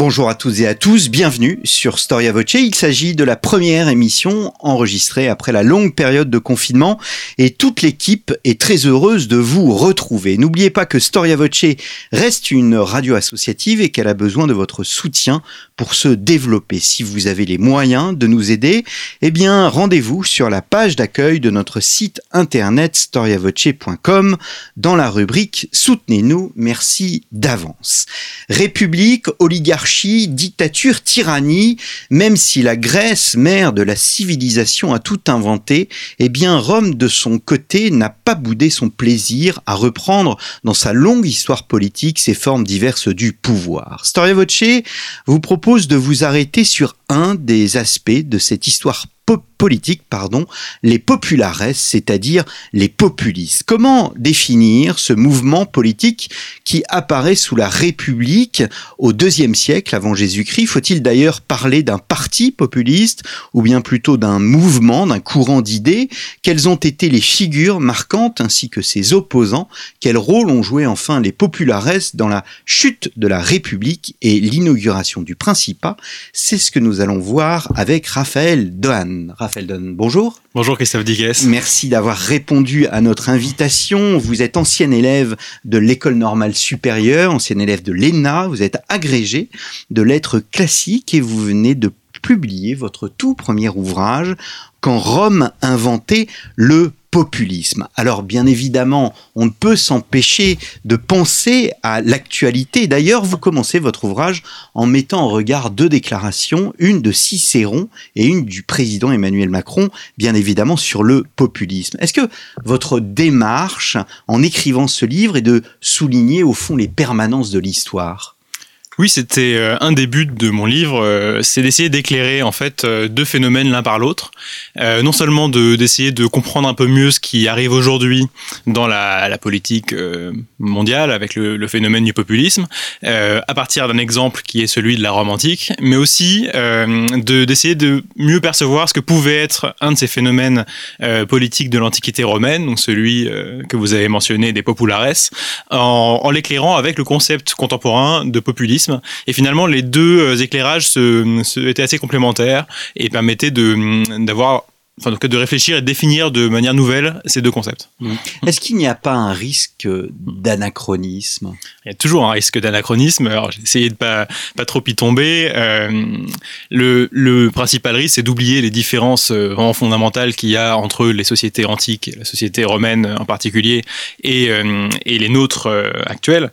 Bonjour à toutes et à tous, bienvenue sur Storia Voce. Il s'agit de la première émission enregistrée après la longue période de confinement et toute l'équipe est très heureuse de vous retrouver. N'oubliez pas que Storia Voce reste une radio associative et qu'elle a besoin de votre soutien pour se développer. Si vous avez les moyens de nous aider, eh bien rendez-vous sur la page d'accueil de notre site internet storiavoce.com dans la rubrique Soutenez-nous, merci d'avance. République, oligarchie, dictature, tyrannie, même si la Grèce, mère de la civilisation, a tout inventé, eh bien Rome de son côté n'a pas boudé son plaisir à reprendre dans sa longue histoire politique ces formes diverses du pouvoir. Storia Voce vous propose de vous arrêter sur un des aspects de cette histoire politique, pardon, les populares, c'est-à-dire les populistes. Comment définir ce mouvement politique qui apparaît sous la République au deuxième siècle avant Jésus-Christ? Faut-il d'ailleurs parler d'un parti populiste ou bien plutôt d'un mouvement, d'un courant d'idées? Quelles ont été les figures marquantes ainsi que ses opposants? Quel rôle ont joué enfin les populares dans la chute de la République et l'inauguration du Principat? C'est ce que nous allons voir avec Raphaël Dohan. Bonjour. Bonjour Christophe Digues. Merci d'avoir répondu à notre invitation. Vous êtes ancien élève de l'école normale supérieure, ancien élève de l'ENA, vous êtes agrégé de lettres classiques et vous venez de publier votre tout premier ouvrage quand Rome inventait le populisme. Alors bien évidemment, on ne peut s'empêcher de penser à l'actualité. D'ailleurs, vous commencez votre ouvrage en mettant en regard deux déclarations, une de Cicéron et une du président Emmanuel Macron, bien évidemment sur le populisme. Est-ce que votre démarche en écrivant ce livre est de souligner au fond les permanences de l'histoire? Oui, c'était euh, un des buts de mon livre, euh, c'est d'essayer d'éclairer en fait euh, deux phénomènes l'un par l'autre. non seulement d'essayer de, comprendre un peu mieux ce qui arrive aujourd'hui dans la, politique mondiale avec le, phénomène du populisme, à partir d'un exemple qui est celui de la Rome antique, mais aussi d'essayer de, mieux percevoir ce que pouvait être un de ces phénomènes politiques de l'Antiquité romaine, donc celui que vous avez mentionné des populares, en l'éclairant avec le concept contemporain de populisme et finalement, les deux euh, éclairages se, étaient assez complémentaires et permettaient d'avoir enfin, de réfléchir et de définir de manière nouvelle ces deux concepts. Mmh. Est-ce qu'il n'y a pas un risque d'anachronisme? Il y a toujours un risque d'anachronisme. Alors, j'ai essayé de pas, pas trop y tomber. Euh, le, le, principal risque, c'est d'oublier les différences euh, vraiment fondamentales qu'il y a entre les sociétés antiques, la société romaine en particulier, et, et les nôtres actuelles.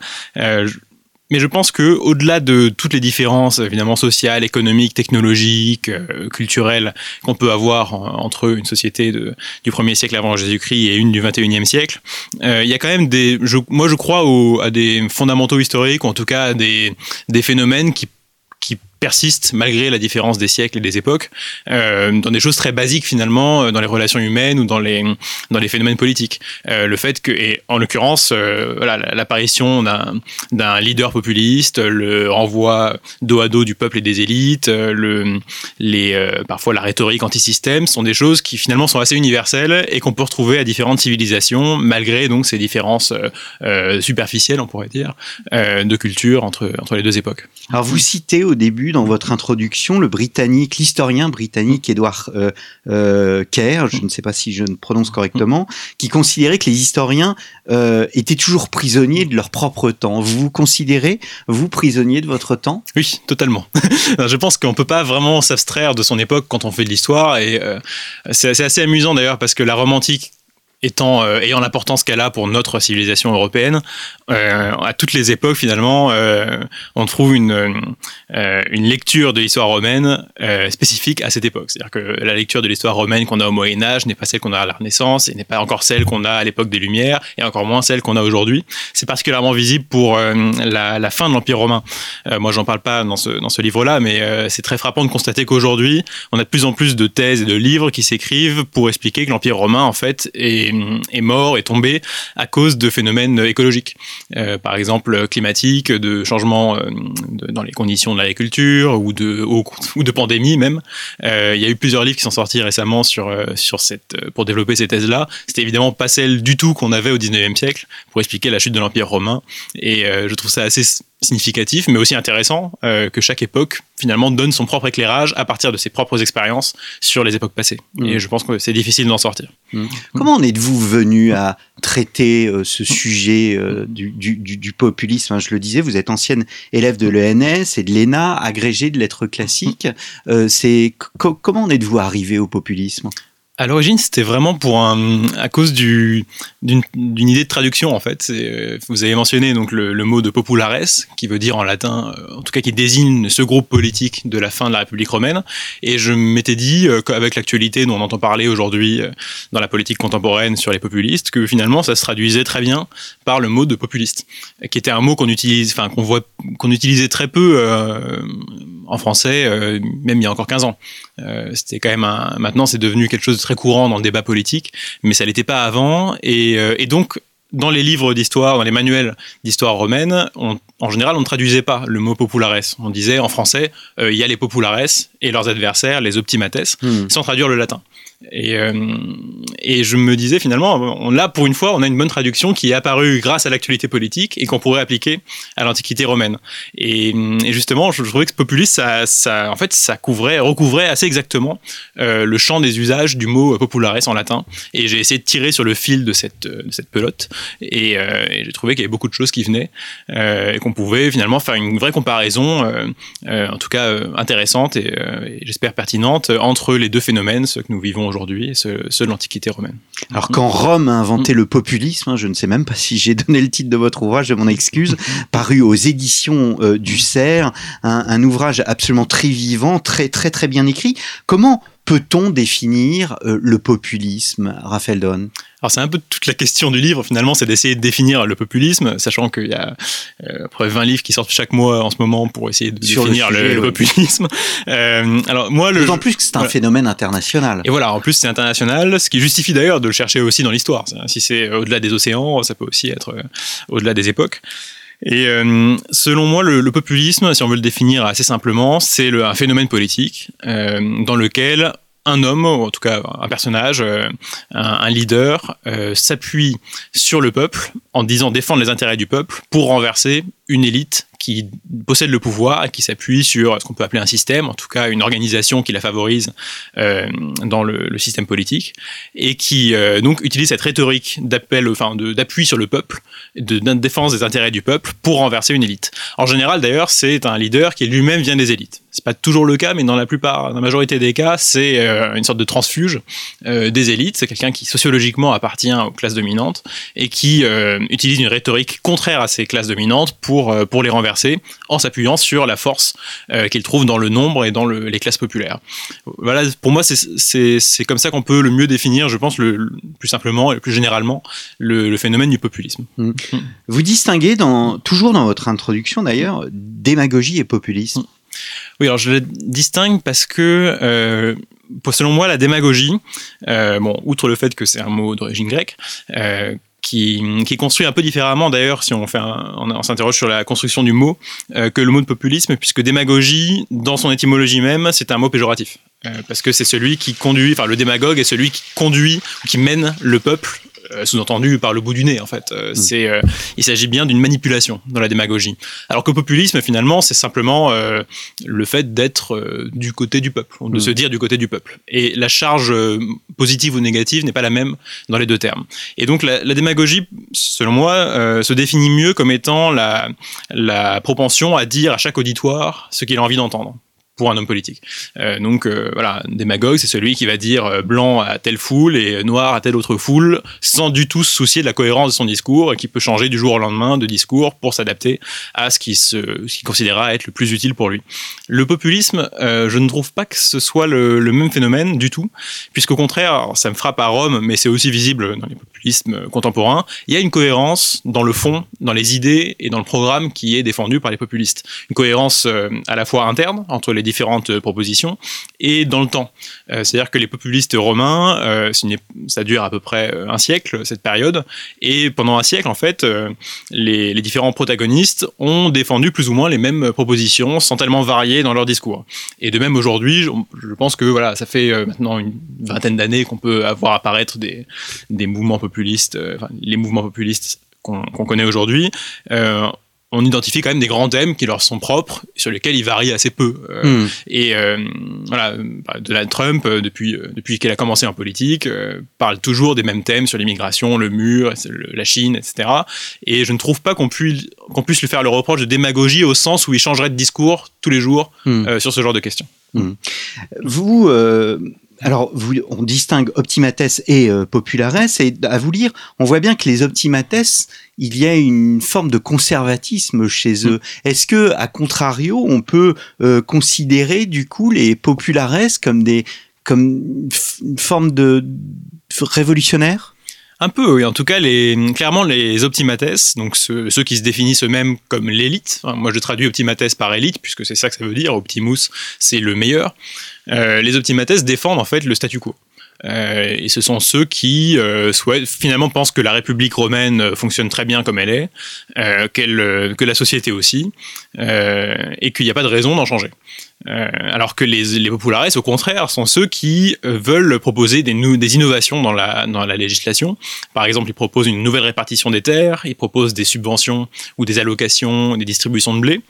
Mais je pense que au-delà de toutes les différences évidemment sociales, économiques, technologiques, euh, culturelles qu'on peut avoir entre une société du 1er siècle avant Jésus-Christ et une du 21e siècle, euh, il y a quand même des je, moi je crois à des fondamentaux historiques ou en tout cas à des des phénomènes qui persiste malgré la différence des siècles et des époques euh, dans des choses très basiques finalement euh, dans les relations humaines ou dans les dans les phénomènes politiques. Euh, le fait que et en l'occurrence voilà l'apparition d'un d'un leader populiste le renvoi dos à dos du peuple et des élites le les parfois la rhétorique anti-système sont des choses qui finalement sont assez universelles et qu'on peut retrouver à différentes civilisations malgré donc ces différences superficielles on pourrait dire de culture entre entre les deux époques. Alors vous citez au début dans votre introduction le britannique, l'historien britannique Edward euh, euh, Kerr, je ne sais pas si je ne prononce correctement, qui considérait que les historiens euh, étaient toujours prisonniers de leur propre temps. Vous considérez, vous, prisonnier de votre temps? Oui, totalement. je pense qu'on peut pas vraiment s'abstraire de son époque quand on fait de l'histoire et c'est assez amusant d'ailleurs parce que la romantique étant, ayant l'importance qu'elle a pour notre civilisation européenne, euh, à toutes les époques finalement, euh, on trouve une, euh, une lecture de l'histoire romaine euh, spécifique à cette époque. C'est-à-dire que la lecture de l'histoire romaine qu'on a au Moyen Âge n'est pas celle qu'on a à la Renaissance et n'est pas encore celle qu'on a à l'époque des Lumières et encore moins celle qu'on a aujourd'hui. C'est particulièrement visible pour euh, la, fin de l'Empire romain. Moi, j'en parle pas dans ce, dans ce livre-là, mais c'est très frappant de constater qu'aujourd'hui, on a de plus en plus de thèses et de livres qui s'écrivent pour expliquer que l'Empire romain, en fait, est, est mort, est tombé à cause de phénomènes écologiques. Euh, par exemple climatique, de changements euh, de, dans les conditions de l'agriculture ou de, ou, ou, de pandémie même. Euh, il y a eu plusieurs livres qui sont sortis récemment sur, sur cette, pour développer ces thèses-là. C'était évidemment pas celle du tout qu'on avait au 19e siècle pour expliquer la chute de l'Empire romain. Et je trouve ça assez significatif, mais aussi intéressant euh, que chaque époque finalement donne son propre éclairage à partir de ses propres expériences sur les époques passées. Mmh. Et je pense que c'est difficile d'en sortir. Mmh. Comment en êtes-vous venu à traiter euh, ce sujet euh, du, du, du, populisme hein, Je le disais, vous êtes ancienne élève de l'ENS et de l'ENA, agrégée de lettres classiques. Euh, c'est comment en êtes-vous arrivé au populisme? À l'origine, c'était vraiment pour à cause du, d'une, idée de traduction en fait. Euh, vous avez mentionné donc le, mot de populares, qui veut dire en latin, euh, en tout cas qui désigne ce groupe politique de la fin de la République romaine. Et je m'étais dit euh, qu'avec l'actualité dont on entend parler aujourd'hui dans la politique contemporaine sur les populistes, que finalement ça se traduisait très bien par le mot de populiste, qui était un mot qu'on utilise, enfin qu'on voit, qu'on utilisait très peu en français, même il y a encore 15 ans. C'était quand même un, maintenant c'est devenu quelque chose de très courant dans le débat politique, mais ça l'était pas avant. Et, euh, et donc dans les livres d'histoire, dans les manuels d'histoire romaine, on, en général, on ne traduisait pas le mot populares. On disait en français, il y a les populares et leurs adversaires, les optimates, hmm. sans traduire le latin. Et, euh, et, je me disais finalement, là pour une fois, on a une bonne traduction qui est apparue grâce à l'actualité politique et qu'on pourrait appliquer à l'Antiquité romaine. Et, justement, je, trouvais que populiste, ça, en fait, ça couvrait, recouvrait assez exactement euh, le champ des usages du mot populares en latin. Et j'ai essayé de tirer sur le fil de cette, cette pelote. Et, euh, j'ai trouvé qu'il y avait beaucoup de choses qui venaient euh, et qu'on pouvait finalement faire une vraie comparaison, euh, euh, en tout cas intéressante et, et j'espère pertinente, entre les deux phénomènes, ce que nous vivons aujourd'hui, ceux, ceux de l'Antiquité romaine. Alors quand Rome a inventé le populisme, hein, je ne sais même pas si j'ai donné le titre de votre ouvrage, je m'en excuse, paru aux éditions euh, du Cerf, un, un ouvrage absolument très vivant, très très très bien écrit. Comment peut-on définir euh, le populisme, Raphaël Don Alors c'est un peu toute la question du livre finalement, c'est d'essayer de définir le populisme, sachant qu'il y a euh, 20 livres qui sortent chaque mois en ce moment pour essayer de Sur définir le, sujet, le, le, populisme. Euh, alors moi, le d'autant plus que c'est un voilà. phénomène international. Et voilà, en plus c'est international, ce qui justifie d'ailleurs de le chercher aussi dans l'histoire. Si c'est au-delà des océans, ça peut aussi être euh, au-delà des époques. Et euh, selon moi, le, le, populisme, si on veut le définir assez simplement, c'est un phénomène politique euh, dans lequel un homme, ou en tout cas un personnage, euh, un, un, leader, euh, s'appuie sur le peuple en disant défendre les intérêts du peuple pour renverser une élite qui possède le pouvoir et qui s'appuie sur ce qu'on peut appeler un système, en tout cas une organisation qui la favorise euh, dans le, système politique, et qui euh, donc utilise cette rhétorique d'appel, enfin d'appui sur le peuple, de, défense des intérêts du peuple pour renverser une élite. En général, d'ailleurs, c'est un leader qui lui-même vient des élites. C'est pas toujours le cas, mais dans la plupart, la majorité des cas, c'est euh, une sorte de transfuge des élites. C'est quelqu'un qui sociologiquement appartient aux classes dominantes et qui utilise une rhétorique contraire à ces classes dominantes pour pour les renverser en s'appuyant sur la force qu'il trouve dans le nombre et dans le, les classes populaires. Voilà, pour moi, c'est comme ça qu'on peut le mieux définir, je pense, le, le, plus simplement et plus généralement, le, le phénomène du populisme. Mmh. Vous distinguez dans, toujours dans votre introduction d'ailleurs démagogie et populisme. Mmh. Oui, alors je le distingue parce que, euh, selon moi, la démagogie, euh, bon, outre le fait que c'est un mot d'origine grecque, euh, qui, est construit un peu différemment d'ailleurs si on, s'interroge sur la construction du mot euh, que le mot de populisme, puisque démagogie, dans son étymologie même, c'est un mot péjoratif. Euh, parce que c'est celui qui conduit, enfin le démagogue est celui qui conduit, qui mène le peuple sous-entendu par le bout du nez en fait. Euh, mm. C'est, euh, il s'agit bien d'une manipulation dans la démagogie. Alors que populisme finalement c'est simplement euh, le fait d'être euh, du côté du peuple, de mm. se dire du côté du peuple. Et la charge positive ou négative n'est pas la même dans les deux termes. Et donc la, la démagogie, selon moi, se définit mieux comme étant la, la propension à dire à chaque auditoire ce qu'il a envie d'entendre pour un homme politique. Euh, donc euh, voilà, démagogue, c'est celui qui va dire euh, blanc à telle foule et noir à telle autre foule, sans du tout se soucier de la cohérence de son discours, et qui peut changer du jour au lendemain de discours pour s'adapter à ce qui se, ce qui considérera être le plus utile pour lui. Le populisme, euh, je ne trouve pas que ce soit le, le même phénomène du tout, puisqu'au contraire, ça me frappe à Rome, mais c'est aussi visible dans les populismes contemporains. Il y a une cohérence dans le fond, dans les idées et dans le programme qui est défendu par les populistes. Une cohérence à la fois interne entre les différentes euh, propositions et dans le temps. Euh, c'est-à-dire que les populistes romains, euh, ça dure à peu près un siècle, cette période, et pendant un siècle, en fait, les, différents protagonistes ont défendu plus ou moins les mêmes propositions sans tellement varier dans leur discours. Et de même aujourd'hui, je, pense que voilà, ça fait maintenant une vingtaine d'années qu'on peut avoir apparaître des, des mouvements populistes, les mouvements populistes qu'on connaît aujourd'hui on identifie quand même des grands thèmes qui leur sont propres, sur lesquels ils varient assez peu. Euh, hmm. Et euh, voilà, Donald Trump, euh, depuis, depuis qu'elle a commencé en politique, parle toujours des mêmes thèmes sur l'immigration, le mur, la Chine, etc. Et je ne trouve pas qu'on puisse, qu'on puisse lui faire le reproche de démagogie au sens où il changerait de discours tous les jours hmm. sur ce genre de questions. Hmm. Vous alors, on distingue optimates et euh, populares, et à vous lire, on voit bien que les optimates, il y a une forme de conservatisme chez eux. Mm. Est-ce que, à contrario, on peut euh, considérer du coup les populares comme des comme une forme de, révolutionnaire un peu, oui. En tout cas, les, clairement, les optimates, donc ceux, qui se définissent eux-mêmes comme l'élite. moi, je traduis optimates par élite, puisque c'est ça que ça veut dire. Optimus, c'est le meilleur. Euh, les optimates défendent en fait le statu quo. Euh, et ce sont ceux qui euh, souhaitent, finalement pensent que la République romaine fonctionne très bien comme elle est, euh, que la société aussi, et qu'il n'y a pas de raison d'en changer. Euh, alors que les, les populares, au contraire, sont ceux qui euh, veulent proposer des, innovations dans la, législation. Par exemple, ils proposent une nouvelle répartition des terres, ils proposent des subventions ou des allocations, des distributions de blé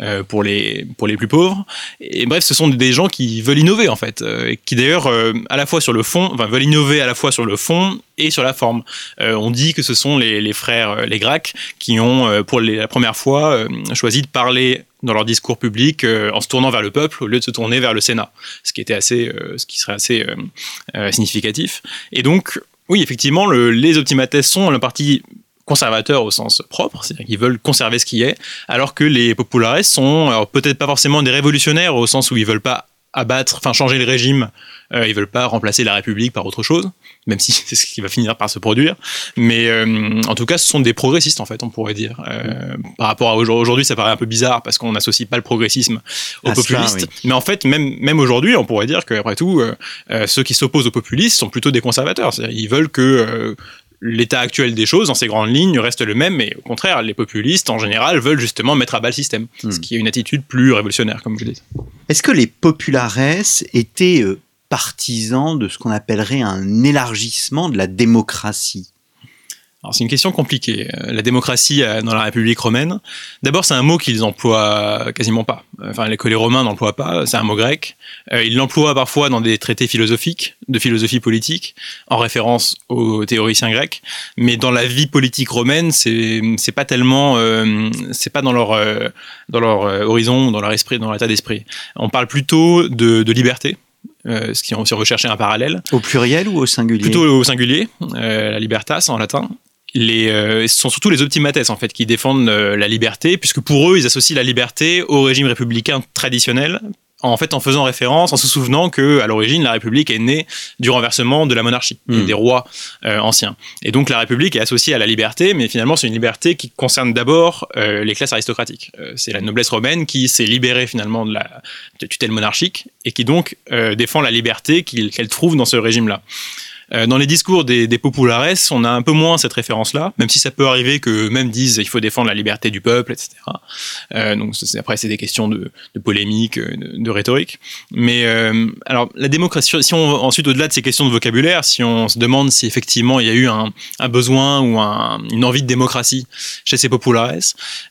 euh, pour, les, plus pauvres. Et bref, ce sont des gens qui veulent innover, en fait, et qui d'ailleurs, à la fois sur le fond, veulent innover à la fois sur le fond et sur la forme. on dit que ce sont les, frères, les Grecs, qui ont, pour la première fois, choisi de parler dans leur discours public euh, en se tournant vers le peuple au lieu de se tourner vers le Sénat, ce qui était assez, euh, ce qui serait assez euh, significatif. Et donc, oui, effectivement, le, les optimates sont le parti conservateur au sens propre, c'est-à-dire qu'ils veulent conserver ce qui est, alors que les populares sont peut-être pas forcément des révolutionnaires au sens où ils veulent pas abattre, enfin changer le régime, euh, ils veulent pas remplacer la République par autre chose, même si c'est ce qui va finir par se produire. Mais euh, en tout cas, ce sont des progressistes en fait, on pourrait dire. Euh, par rapport à aujourd'hui, ça paraît un peu bizarre parce qu'on n'associe pas le progressisme aux populistes. Mais en fait, même même aujourd'hui, on pourrait dire qu'après tout, euh, ceux qui s'opposent aux populistes sont plutôt des conservateurs. Ils veulent que l'état actuel des choses, dans ces grandes lignes, reste le même, mais au contraire, les populistes, en général, veulent justement mettre à bas le système, ce hmm. qui est une attitude plus révolutionnaire, comme je dis. Est-ce que les populares étaient euh, partisans de ce qu'on appellerait un élargissement de la démocratie? C'est une question compliquée. Euh, la démocratie euh, dans la République romaine, d'abord c'est un mot qu'ils emploient quasiment pas. Enfin, que les Romains n'emploient pas, c'est un mot grec. Euh, ils l'emploient parfois dans des traités philosophiques, de philosophie politique, en référence aux théoriciens grecs. Mais dans la vie politique romaine, c'est pas tellement, c'est pas dans leur dans leur horizon, dans leur esprit, dans leur état d'esprit. On parle plutôt de, de liberté. ce qui ont aussi recherché un parallèle. Au pluriel ou au singulier? Plutôt au singulier, la libertas en latin les, euh, ce sont surtout les optimates en fait qui défendent euh, la liberté, puisque pour eux, ils associent la liberté au régime républicain traditionnel. En fait, en faisant référence, en se souvenant que à l'origine, la République est née du renversement de la monarchie, hmm. des rois euh, anciens. Et donc, la République est associée à la liberté, mais finalement, c'est une liberté qui concerne d'abord les classes aristocratiques. c'est la noblesse romaine qui s'est libérée finalement de la tutelle monarchique et qui donc défend la liberté qu'elle trouve dans ce régime-là. Euh, dans les discours des, des, populares, on a un peu moins cette référence-là, même si ça peut arriver que même disent il faut défendre la liberté du peuple, etc. Euh, donc après c'est des questions de, de polémique, euh, de, de, rhétorique. Mais euh, alors la démocratie, si on ensuite au-delà de ces questions de vocabulaire, si on se demande si effectivement il y a eu un, un besoin ou un, une envie de démocratie chez ces populares,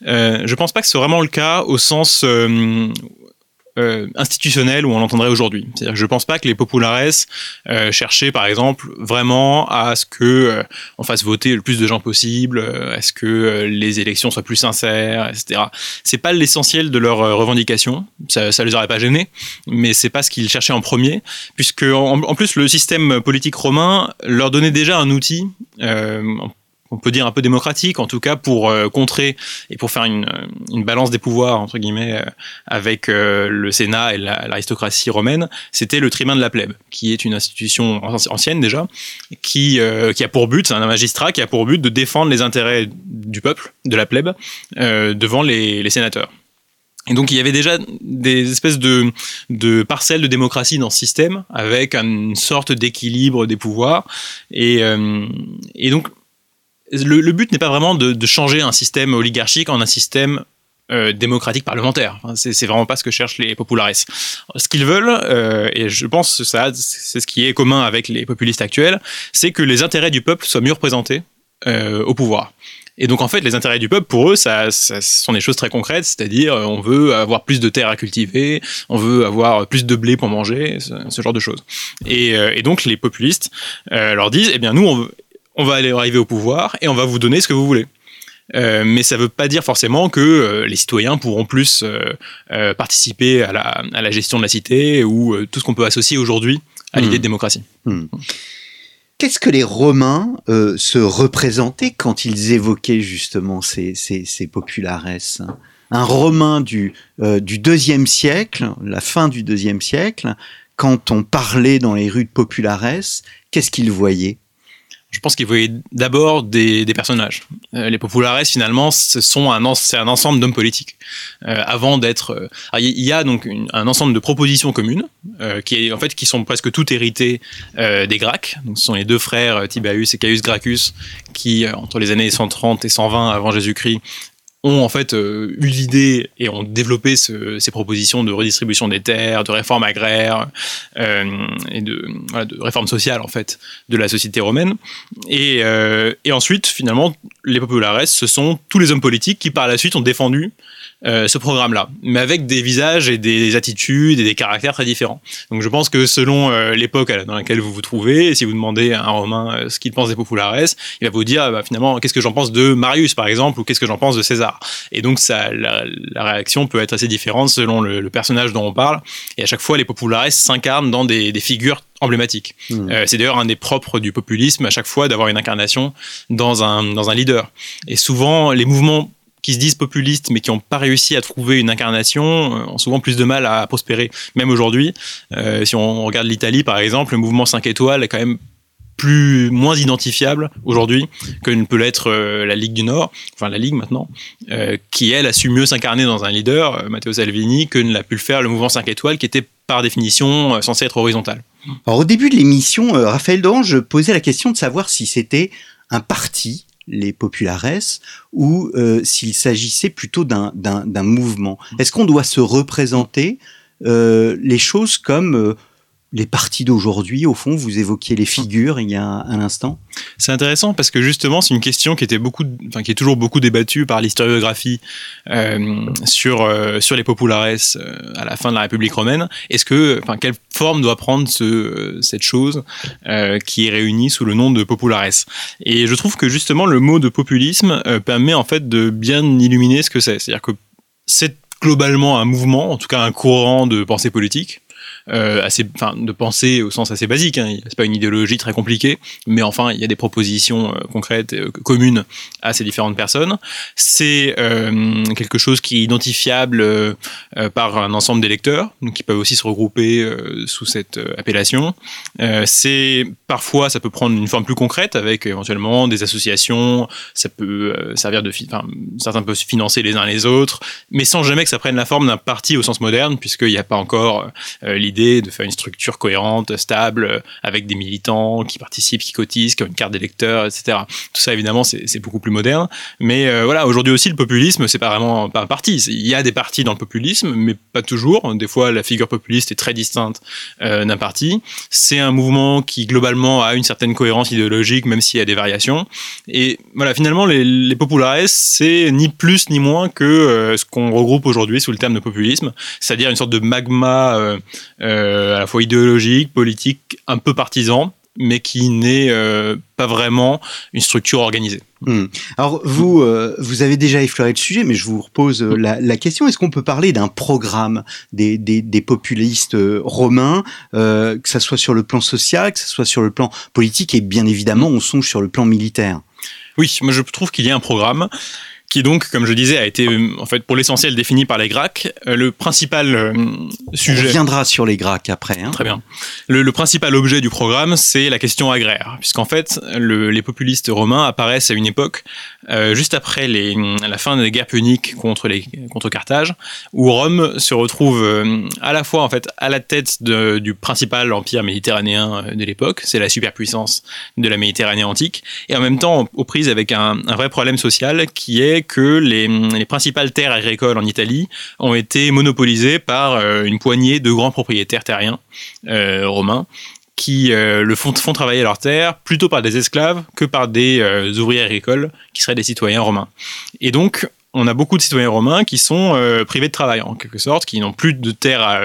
euh, je pense pas que c'est vraiment le cas au sens euh, institutionnel où on l'entendrait aujourd'hui. C'est-à-dire je pense pas que les populares euh, cherchaient, par exemple, vraiment à ce que euh, on fasse voter le plus de gens possible, à ce que les élections soient plus sincères, etc. C'est pas l'essentiel de leurs revendications. Ça, ça les aurait pas gênés, mais c'est pas ce qu'ils cherchaient en premier, puisque en, en, plus le système politique romain leur donnait déjà un outil on peut dire un peu démocratique, en tout cas pour euh, contrer et pour faire une, balance des pouvoirs entre guillemets euh, avec euh, le Sénat et l'aristocratie romaine, c'était le tribun de la plèbe, qui est une institution ancienne déjà, qui qui a pour but, c'est un magistrat qui a pour but de défendre les intérêts du peuple, de la plèbe, devant les, les sénateurs. Et donc il y avait déjà des espèces de, de parcelles de démocratie dans ce système, avec une sorte d'équilibre des pouvoirs. Et, et donc le, but n'est pas vraiment de, changer un système oligarchique en un système euh, démocratique parlementaire. c'est vraiment pas ce que cherchent les populares. Ce qu'ils veulent, euh, et je pense que ça, c'est ce qui est commun avec les populistes actuels, c'est que les intérêts du peuple soient mieux représentés euh, au pouvoir. Et donc en fait, les intérêts du peuple, pour eux, ça, ça sont des choses très concrètes, c'est-à-dire on veut avoir plus de terres à cultiver, on veut avoir plus de blé pour manger, ce, genre de choses. Et, donc les populistes leur disent, eh bien nous, on veut, on va aller arriver au pouvoir et on va vous donner ce que vous voulez. Euh, mais ça ne veut pas dire forcément que euh, les citoyens pourront plus euh, participer à la, gestion de la cité ou tout ce qu'on peut associer aujourd'hui à l'idée de hmm. démocratie. Hmm. Qu'est-ce que les Romains se représentaient quand ils évoquaient justement ces, ces, populares Un Romain du, du deuxième siècle, la fin du deuxième siècle, quand on parlait dans les rues de populares, qu'est-ce qu'il voyait? Je pense qu'il voyait d'abord des, personnages. Euh, les populares, finalement, un, c'est un ensemble d'hommes politiques. Euh, avant d'être, euh, il y a donc un ensemble de propositions communes qui, en fait, qui sont presque toutes héritées des Gracques. Donc, ce sont les deux frères Tibaius et Caius Gracchus qui, entre les années 130 et 120 avant Jésus-Christ, ont en fait euh, eu l'idée et ont développé ces propositions de redistribution des terres, de réforme agraire euh, et de, voilà, de, réforme sociale en fait de la société romaine. Et, euh, et ensuite, finalement, les populares, ce sont tous les hommes politiques qui par la suite ont défendu euh, ce programme-là, mais avec des visages et des attitudes et des caractères très différents. Donc je pense que selon euh, l'époque dans laquelle vous vous trouvez, si vous demandez à un Romain euh, ce qu'il pense des populares, il va vous dire bah, finalement qu'est-ce que j'en pense de Marius par exemple ou qu'est-ce que j'en pense de César? Et donc ça, la, réaction peut être assez différente selon le, personnage dont on parle. Et à chaque fois, les populares s'incarnent dans des, figures emblématiques. Mmh. c'est d'ailleurs un des propres du populisme à chaque fois d'avoir une incarnation dans un, dans un leader. Et souvent, les mouvements qui se disent populistes mais qui n'ont pas réussi à trouver une incarnation euh, ont souvent plus de mal à prospérer. Même aujourd'hui, euh, si on regarde l'Italie par exemple, le mouvement 5 étoiles est quand même plus moins identifiable aujourd'hui que ne peut l'être euh, la Ligue du Nord, enfin la Ligue maintenant, qui elle a su mieux s'incarner dans un leader, Matteo Salvini, que ne l'a pu le faire le mouvement 5 étoiles, qui était par définition censé être horizontal. Alors, au début de l'émission, Raphaël Dange posait la question de savoir si c'était un parti les populares ou euh, s'il s'agissait plutôt d'un mouvement. Est-ce qu'on doit se représenter euh, les choses comme euh, les partis d'aujourd'hui, au fond, vous évoquiez les figures il y a un, instant. C'est intéressant parce que justement, c'est une question qui était beaucoup, enfin, qui est toujours beaucoup débattue par l'historiographie euh, sur euh, sur les populares euh, à la fin de la République romaine. Est-ce que, enfin, quelle forme doit prendre ce, cette chose qui est réunie sous le nom de populares? Et je trouve que justement, le mot de populisme permet en fait de bien illuminer ce que c'est. C'est-à-dire que c'est globalement un mouvement, en tout cas un courant de pensée politique, assez, enfin, de penser au sens assez basique. Hein. C'est pas une idéologie très compliquée, mais enfin, il y a des propositions euh, concrètes, euh, communes à ces différentes personnes. C'est quelque chose qui est identifiable par un ensemble d'électeurs, qui peuvent aussi se regrouper sous cette appellation. c'est parfois, ça peut prendre une forme plus concrète avec éventuellement des associations. Ça peut servir de, enfin, certains peuvent se financer les uns les autres, mais sans jamais que ça prenne la forme d'un parti au sens moderne, puisqu'il n'y a pas encore l'idée de faire une structure cohérente, stable, avec des militants qui participent, qui cotisent, qui ont une carte d'électeur, etc. Tout ça, évidemment, c'est beaucoup plus moderne. Mais euh, voilà, aujourd'hui aussi, le populisme, c'est pas vraiment pas un parti. Il y a des partis dans le populisme, mais pas toujours. Des fois, la figure populiste est très distincte euh, d'un parti. C'est un mouvement qui, globalement, a une certaine cohérence idéologique, même s'il y a des variations. Et voilà, finalement, les, les populares, c'est ni plus ni moins que euh, ce qu'on regroupe aujourd'hui sous le terme de populisme, c'est-à-dire une sorte de magma euh, euh, à la fois idéologique, politique, un peu partisan, mais qui n'est pas vraiment une structure organisée. Hmm. Alors vous, vous avez déjà effleuré le sujet, mais je vous repose la, question est-ce qu'on peut parler d'un programme des, des, populistes romains, que ça soit sur le plan social, que ce soit sur le plan politique, et bien évidemment, on songe sur le plan militaire. Oui, moi je trouve qu'il y a un programme qui donc, comme je disais, a été euh, en fait pour l'essentiel défini par les Gracques. Euh, le principal euh, sujet. On reviendra sur les Gracques après. Hein. Très bien. Le, le, principal objet du programme, c'est la question agraire, puisqu'en fait, le, les populistes romains apparaissent à une époque euh, juste après la fin des guerres puniques contre, contre Carthage, où Rome se retrouve à la fois en fait à la tête du principal empire méditerranéen de l'époque, c'est la superpuissance de la Méditerranée antique, et en même temps aux prises avec un, vrai problème social qui est que les, les, principales terres agricoles en Italie ont été monopolisées par euh, une poignée de grands propriétaires terriens euh, romains qui euh, le font, font travailler leurs terres plutôt par des esclaves que par des ouvriers agricoles qui seraient des citoyens romains. Et donc, on a beaucoup de citoyens romains qui sont privés de travail en quelque sorte, qui n'ont plus de terres à,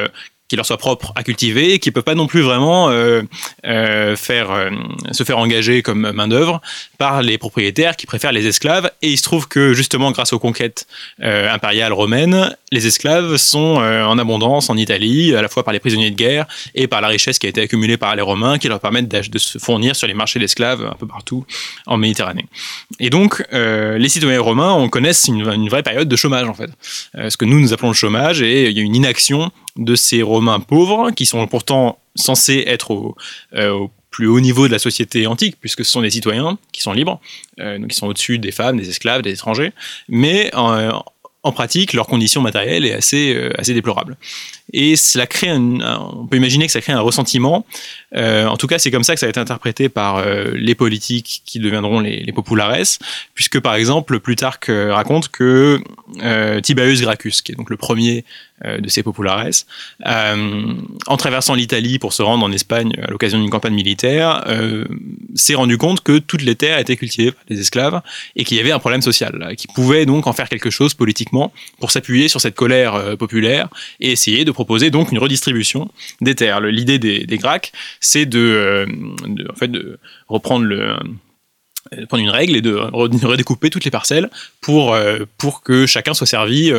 qui leur soit propre à cultiver qui ne peuvent pas non plus vraiment euh, euh, faire, euh, se faire engager comme main-d'œuvre par les propriétaires qui préfèrent les esclaves. Et il se trouve que justement, grâce aux conquêtes impériales romaines, les esclaves sont en abondance en Italie, à la fois par les prisonniers de guerre et par la richesse qui a été accumulée par les Romains qui leur permettent de se fournir sur les marchés d'esclaves un peu partout en Méditerranée. Et donc, les citoyens romains on connaissent une, une, vraie période de chômage en fait. ce que nous nous appelons le chômage et il y a une inaction de ces Romains pauvres, qui sont pourtant censés être euh, au, plus haut niveau de la société antique, puisque ce sont des citoyens qui sont libres, euh, donc qui sont au-dessus des femmes, des esclaves, des étrangers, mais en, pratique, leur condition matérielle est assez, euh, assez déplorable. Et cela crée un, on peut imaginer que ça crée un ressentiment. Euh, en tout cas, c'est comme ça que ça a été interprété par euh, les politiques qui deviendront les, populares, puisque par exemple, Plutarque raconte que Tiberius Gracchus, qui est donc le premier de ces populares, en traversant l'Italie pour se rendre en Espagne à l'occasion d'une campagne militaire, s'est rendu compte que toutes les terres étaient cultivées par les esclaves et qu'il y avait un problème social, qui pouvait donc en faire quelque chose politiquement pour s'appuyer sur cette colère euh, populaire et essayer de proposer donc une redistribution des terres. L'idée des, des Gracques, c'est de, euh, de, en fait, de reprendre le euh, prendre une règle et de redécouper toutes les parcelles pour, euh, pour que chacun soit servi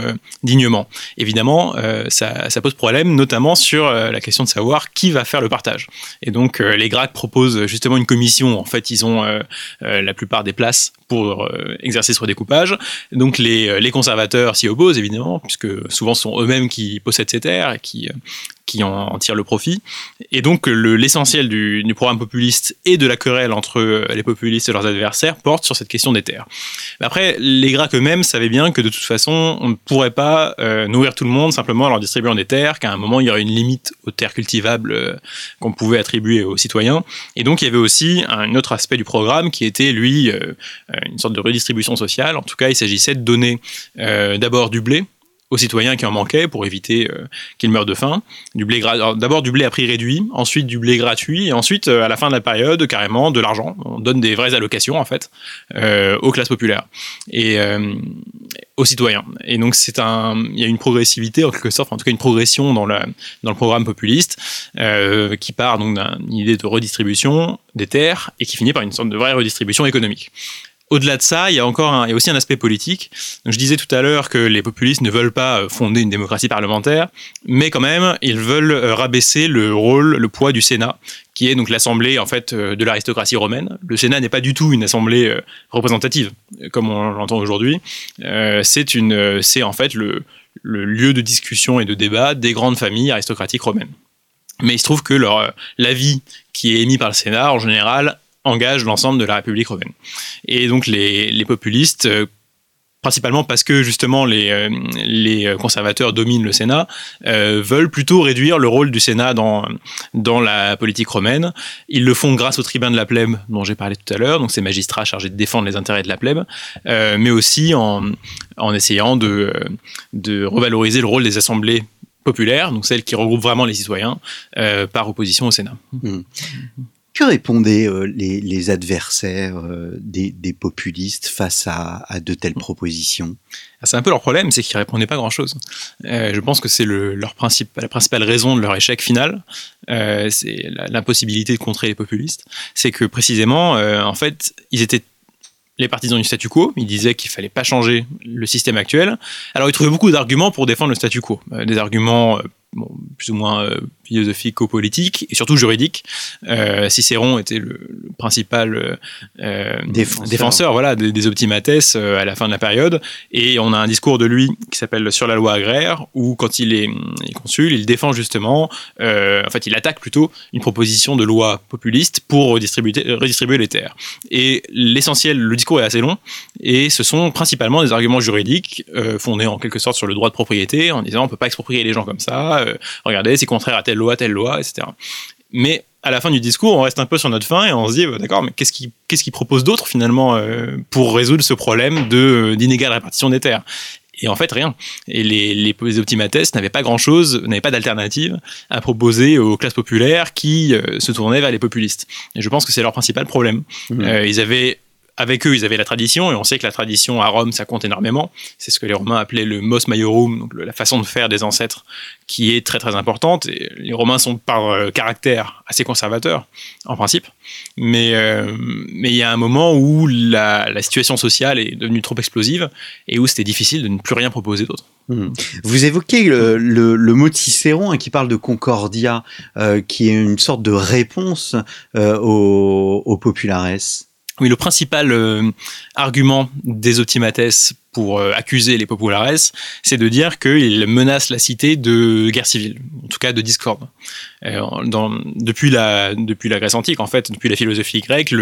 dignement. Évidemment, ça, pose problème, notamment sur la question de savoir qui va faire le partage. Et donc, les Gracques proposent justement une commission. En fait, ils ont la plupart des places pour exercer ce redécoupage. Donc, les, les conservateurs s'y opposent, évidemment, puisque souvent ce sont eux-mêmes qui possèdent ces terres et qui qui en, tirent le profit. Et donc l'essentiel du, programme populiste et de la querelle entre euh, les populistes et leurs adversaires porte sur cette question des terres. Après, les Grecs eux-mêmes savaient bien que de toute façon, on ne pourrait pas euh, nourrir tout le monde simplement en leur distribuant des terres, qu'à un moment, il y aurait une limite aux terres cultivables euh, qu'on pouvait attribuer aux citoyens. Et donc, il y avait aussi un autre aspect du programme qui était, lui, euh, une sorte de redistribution sociale. En tout cas, il s'agissait de donner d'abord du blé aux citoyens qui en manquaient pour éviter euh, qu'ils meurent de faim. D'abord du blé à prix réduit, ensuite du blé gratuit, et ensuite euh, à la fin de la période carrément de l'argent. On donne des vraies allocations en fait euh, aux classes populaires et euh, aux citoyens. Et donc il y a une progressivité en quelque sorte, en tout cas une progression dans, la, dans le programme populiste euh, qui part d'une idée de redistribution des terres et qui finit par une sorte de vraie redistribution économique au-delà de ça, il y a encore il y a aussi un aspect politique. Je disais tout à l'heure que les populistes ne veulent pas euh, fonder une démocratie parlementaire, mais quand même, ils veulent euh, rabaisser le rôle, le poids du Sénat, qui est donc l'assemblée en fait euh, de l'aristocratie romaine. Le Sénat n'est pas du tout une assemblée représentative comme on l'entend aujourd'hui. c'est en fait le, le lieu de discussion et de débat des grandes familles aristocratiques romaines. Mais il se trouve que l'avis qui est émis par le Sénat en général engage l'ensemble de la République romaine. Et donc les, populistes euh, principalement parce que justement les, euh, conservateurs dominent le Sénat, euh, veulent plutôt réduire le rôle du Sénat dans, dans la politique romaine. Ils le font grâce au tribun de la plèbe dont j'ai parlé tout à l'heure, donc ces magistrats chargés de défendre les intérêts de la plèbe, mais aussi en, en essayant de, de revaloriser le rôle des assemblées populaires, donc celles qui regroupent vraiment les citoyens, par opposition au Sénat. Mmh. Que répondaient euh, les, les, adversaires euh, des, des, populistes face à, à, de telles propositions? Ah, C'est un peu leur problème, c'est qu'ils répondaient pas grand-chose. Euh, je pense que c'est leur principe, la principale raison de leur échec final, c'est l'impossibilité de contrer les populistes. C'est que précisément, en fait, ils étaient les partisans du statu quo. Ils disaient qu'il fallait pas changer le système actuel. Alors ils trouvaient beaucoup d'arguments pour défendre le statu quo, des arguments bon, plus ou moins euh, philosophico-politique et surtout juridique. Euh, Cicéron était le, le principal euh, défenseur. défenseur. voilà, des, des optimates euh, à la fin de la période. Et on a un discours de lui qui s'appelle Sur la loi agraire, où quand il est, il consul, il défend justement, euh, en fait, il attaque plutôt une proposition de loi populiste pour redistribuer, redistribuer les terres. Et l'essentiel, le discours est assez long, et ce sont principalement des arguments juridiques fondés en quelque sorte sur le droit de propriété, en disant on peut pas exproprier les gens comme ça, euh, regardez, c'est contraire à telle loi, telle loi, etc. Mais à la fin du discours, on reste un peu sur notre fin et on se dit, bah, d'accord, mais qu'est-ce qu'il qu'est-ce qui propose d'autre finalement euh, pour résoudre ce problème de d'inégale répartition des terres? Et en fait, rien. Et les, les, optimates n'avaient pas grand-chose, n'avaient pas d'alternative à proposer aux classes populaires qui euh, se tournaient vers les populistes. Et je pense que c'est leur principal problème. Mmh. Euh, ils avaient avec eux, ils avaient la tradition, et on sait que la tradition à Rome, ça compte énormément. C'est ce que les Romains appelaient le mos maiorum, donc la façon de faire des ancêtres, qui est très très importante. Les Romains sont par euh, caractère assez conservateurs, en principe. Mais euh, mais il y a un moment où la, situation sociale est devenue trop explosive et où c'était difficile de ne plus rien proposer d'autre. Mmh. Vous évoquez le, mot de Cicéron hein, qui parle de concordia, euh, qui est une sorte de réponse aux populares. Oui, le principal euh, argument des optimates pour euh, accuser les populares, c'est de dire qu'ils menacent la cité de guerre civile, en tout cas de discorde. Euh, depuis, la, depuis la Grèce antique, en fait, depuis la philosophie grecque,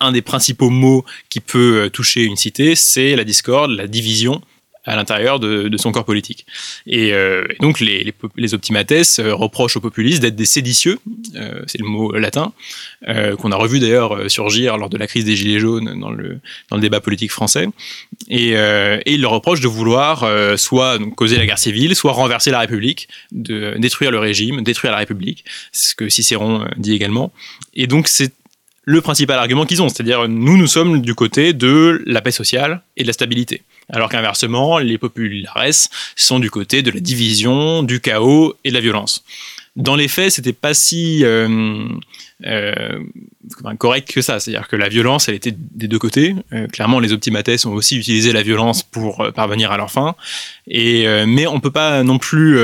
un des principaux mots qui peut toucher une cité, c'est la discorde, la division à l'intérieur de, de, son corps politique. Et, euh, donc les, les, les optimates euh, reprochent aux populistes d'être des séditieux, euh, c'est le mot latin, euh, qu'on a revu d'ailleurs euh, surgir lors de la crise des Gilets jaunes dans le, dans le débat politique français. Et, euh, et ils leur reprochent de vouloir soit causer la guerre civile, soit renverser la République, de détruire le régime, détruire la République, c'est ce que Cicéron dit également. Et donc c'est le principal argument qu'ils ont, c'est-à-dire nous, nous sommes du côté de la paix sociale et de la stabilité. Alors qu'inversement, les populares sont du côté de la division, du chaos et de la violence. Dans les faits, c'était pas si euh, euh, correct que ça. C'est-à-dire que la violence, elle était des deux côtés. Euh, clairement, les optimates ont aussi utilisé la violence pour parvenir à leur fin. Et mais on peut pas non plus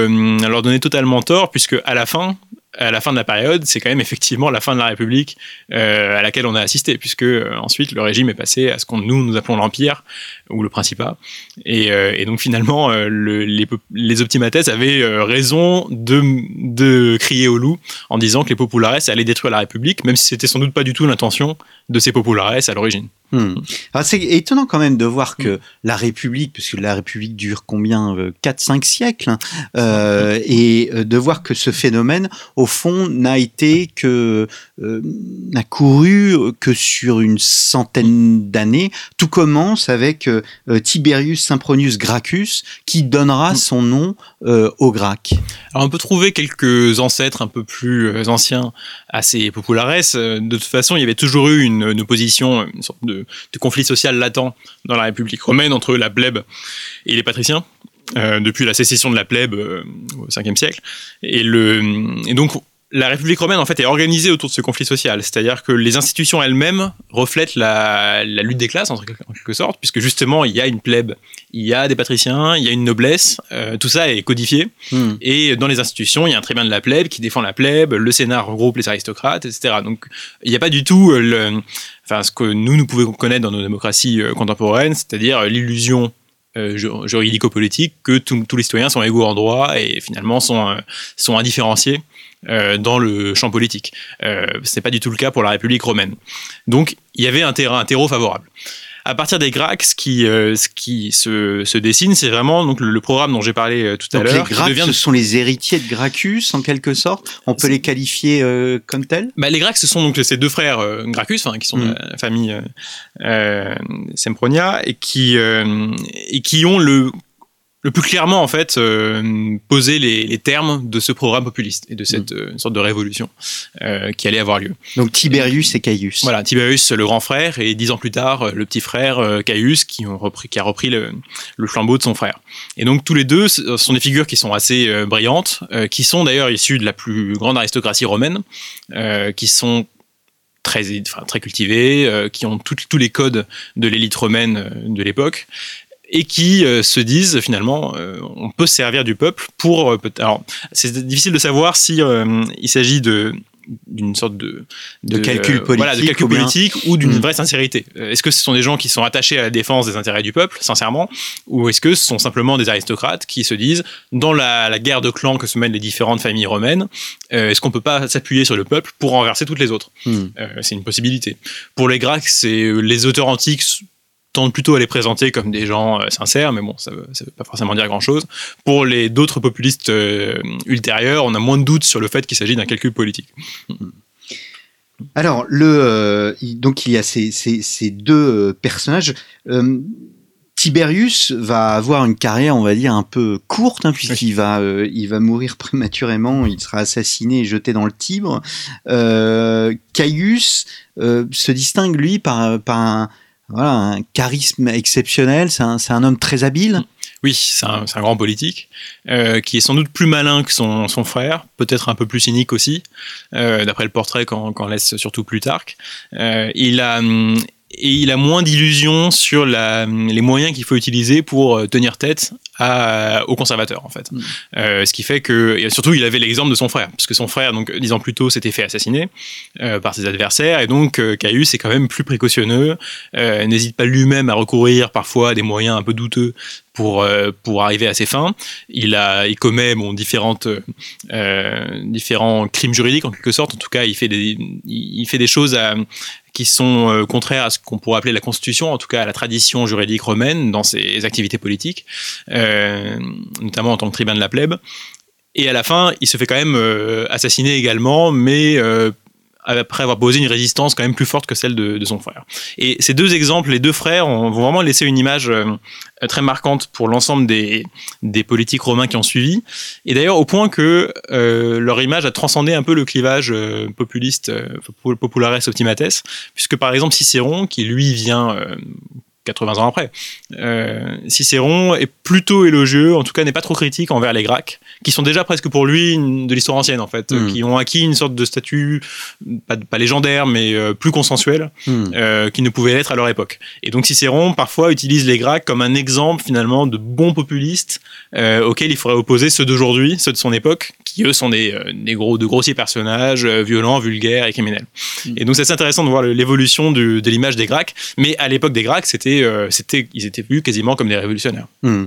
leur donner totalement tort, puisque à la fin, à la fin de la période, c'est quand même effectivement la fin de la République euh, à laquelle on a assisté, puisque euh, ensuite le régime est passé à ce qu'on nous nous appelons l'empire ou le principat, et, euh, et donc finalement euh, le, les, les optimates avaient euh, raison de, crier au loup en disant que les populares allaient détruire la République, même si c'était sans doute pas du tout l'intention de ces populares à l'origine. Hmm. c'est étonnant quand même de voir que la République, puisque la République dure combien 4-5 siècles, et de voir que ce phénomène, au fond, n'a été que n'a couru que sur une centaine d'années. Tout commence avec euh, Tiberius Sempronius Gracchus, qui donnera hmm. son nom euh, au Gracque. Alors on peut trouver quelques ancêtres un peu plus anciens à ces populares. De toute façon, il y avait toujours eu une, une opposition, une sorte de de conflit social latent dans la République romaine entre la plèbe et les patriciens. Euh, depuis la sécession de la plèbe euh, au 5e siècle. Et, le, et donc, la République romaine en fait est organisée autour de ce conflit social, c'est-à-dire que les institutions elles-mêmes reflètent la, la, lutte des classes en quelque sorte, puisque justement il y a une plèbe, il y a des patriciens, il y a une noblesse, euh, tout ça est codifié, hmm. et dans les institutions il y a un tribun de la plèbe qui défend la plèbe, le Sénat regroupe les aristocrates, etc. Donc il n'y a pas du tout le, enfin ce que nous nous pouvons connaître dans nos démocraties euh, contemporaines, c'est-à-dire l'illusion euh, juridico-politique que tous les citoyens sont égaux en droit et finalement sont, euh, sont indifférenciés euh, dans le champ politique. Euh, Ce n'est pas du tout le cas pour la République romaine. Donc il y avait un terrain, un terreau favorable. à partir des Gracques, ce qui, ce qui se, se dessine, c'est vraiment donc le, programme dont j'ai parlé tout à l'heure. Les Gracques, ce sont les héritiers de Gracchus, en quelque sorte. On peut les qualifier comme tels? Bah, les Gracques, ce sont donc ces deux frères Gracchus, qui sont mm. de la famille Sempronia, et qui, et qui ont le le plus clairement en fait euh, poser les, les, termes de ce programme populiste et de cette mm. euh, sorte de révolution euh, qui allait avoir lieu. Donc Tiberius et Caius. Voilà, Tiberius le grand frère et dix ans plus tard le petit frère Caius qui ont repris qui a repris le, le, flambeau de son frère. Et donc tous les deux sont des figures qui sont assez brillantes, qui sont d'ailleurs issues de la plus grande aristocratie romaine, qui sont très, enfin, très cultivés, qui ont tous les codes de l'élite romaine de l'époque, et qui euh, se disent finalement euh, on peut servir du peuple pour euh, alors c'est difficile de savoir si il s'agit de d'une sorte de, de, calcul politique, voilà, de calcul politique ou, d'une hmm. vraie sincérité. Est-ce que ce sont des gens qui sont attachés à la défense des intérêts du peuple, sincèrement, ou est-ce que ce sont simplement des aristocrates qui se disent, dans la, guerre de clans que se mènent les différentes familles romaines, est-ce qu'on peut pas s'appuyer sur le peuple pour renverser toutes les autres? Hmm. C'est une possibilité. Pour les Grecs, c'est les auteurs antiques tendent plutôt à les présenter comme des gens euh, sincères, mais bon, ça ne veut, pas forcément dire grand-chose. Pour les d'autres populistes euh, ultérieurs, on a moins de doutes sur le fait qu'il s'agit d'un calcul politique. Alors, le, euh, donc il y a ces, ces, deux personnages. Tiberius va avoir une carrière, on va dire, un peu courte, hein, puisqu'il va, il va mourir prématurément, il sera assassiné et jeté dans le Tibre. Caius se distingue, lui, par, par un, voilà, un charisme exceptionnel. C'est un, un, homme très habile. Oui, c'est un, un, grand politique euh, qui est sans doute plus malin que son, son frère, peut-être un peu plus cynique aussi, euh, d'après le portrait qu'on laisse surtout Plutarque. Euh, il a hum, et il a moins d'illusions sur la, les moyens qu'il faut utiliser pour tenir tête à, aux conservateurs en fait. Mm. Euh, ce qui fait que et surtout il avait l'exemple de son frère, puisque son frère donc dix ans plus tôt s'était fait assassiner euh, par ses adversaires et donc euh, Caius est quand même plus précautionneux, n'hésite pas lui-même à recourir parfois à des moyens un peu douteux pour pour arriver à ses fins. Il a il commet bon différentes différents crimes juridiques en quelque sorte. En tout cas il fait des il fait des choses à qui sont euh, contraires à ce qu'on pourrait appeler la Constitution, en tout cas à la tradition juridique romaine dans ses activités politiques, euh, notamment en tant que tribun de la plèbe. Et à la fin, il se fait quand même euh, assassiner également, mais après avoir posé une résistance quand même plus forte que celle de, son frère. Et ces deux exemples, les deux frères, vont vraiment laisser une image euh, très marquante pour l'ensemble des, des politiques romains qui ont suivi. Et d'ailleurs, au point que euh, leur image a transcendé un peu le clivage euh, populiste, populares optimates, puisque par exemple Cicéron, qui lui vient 80 ans après. Euh, Cicéron est plutôt élogieux, en tout cas n'est pas trop critique envers les Gracques, qui sont déjà presque pour lui de l'histoire ancienne en fait, hmm. qui ont acquis une sorte de statut pas, légendaire mais euh, plus consensuel, euh, qui ne pouvait l'être à leur époque. Et donc Cicéron parfois utilise les Gracques comme un exemple finalement de bons populistes auxquels il faudrait opposer ceux d'aujourd'hui, ceux de son époque, qui eux sont des, des gros, de grossiers personnages violents, vulgaires et criminels. Hmm. Et donc c'est intéressant de voir l'évolution de l'image des Gracques, mais à l'époque des Gracques c'était euh, c'était, ils étaient vus quasiment comme des révolutionnaires. Hmm.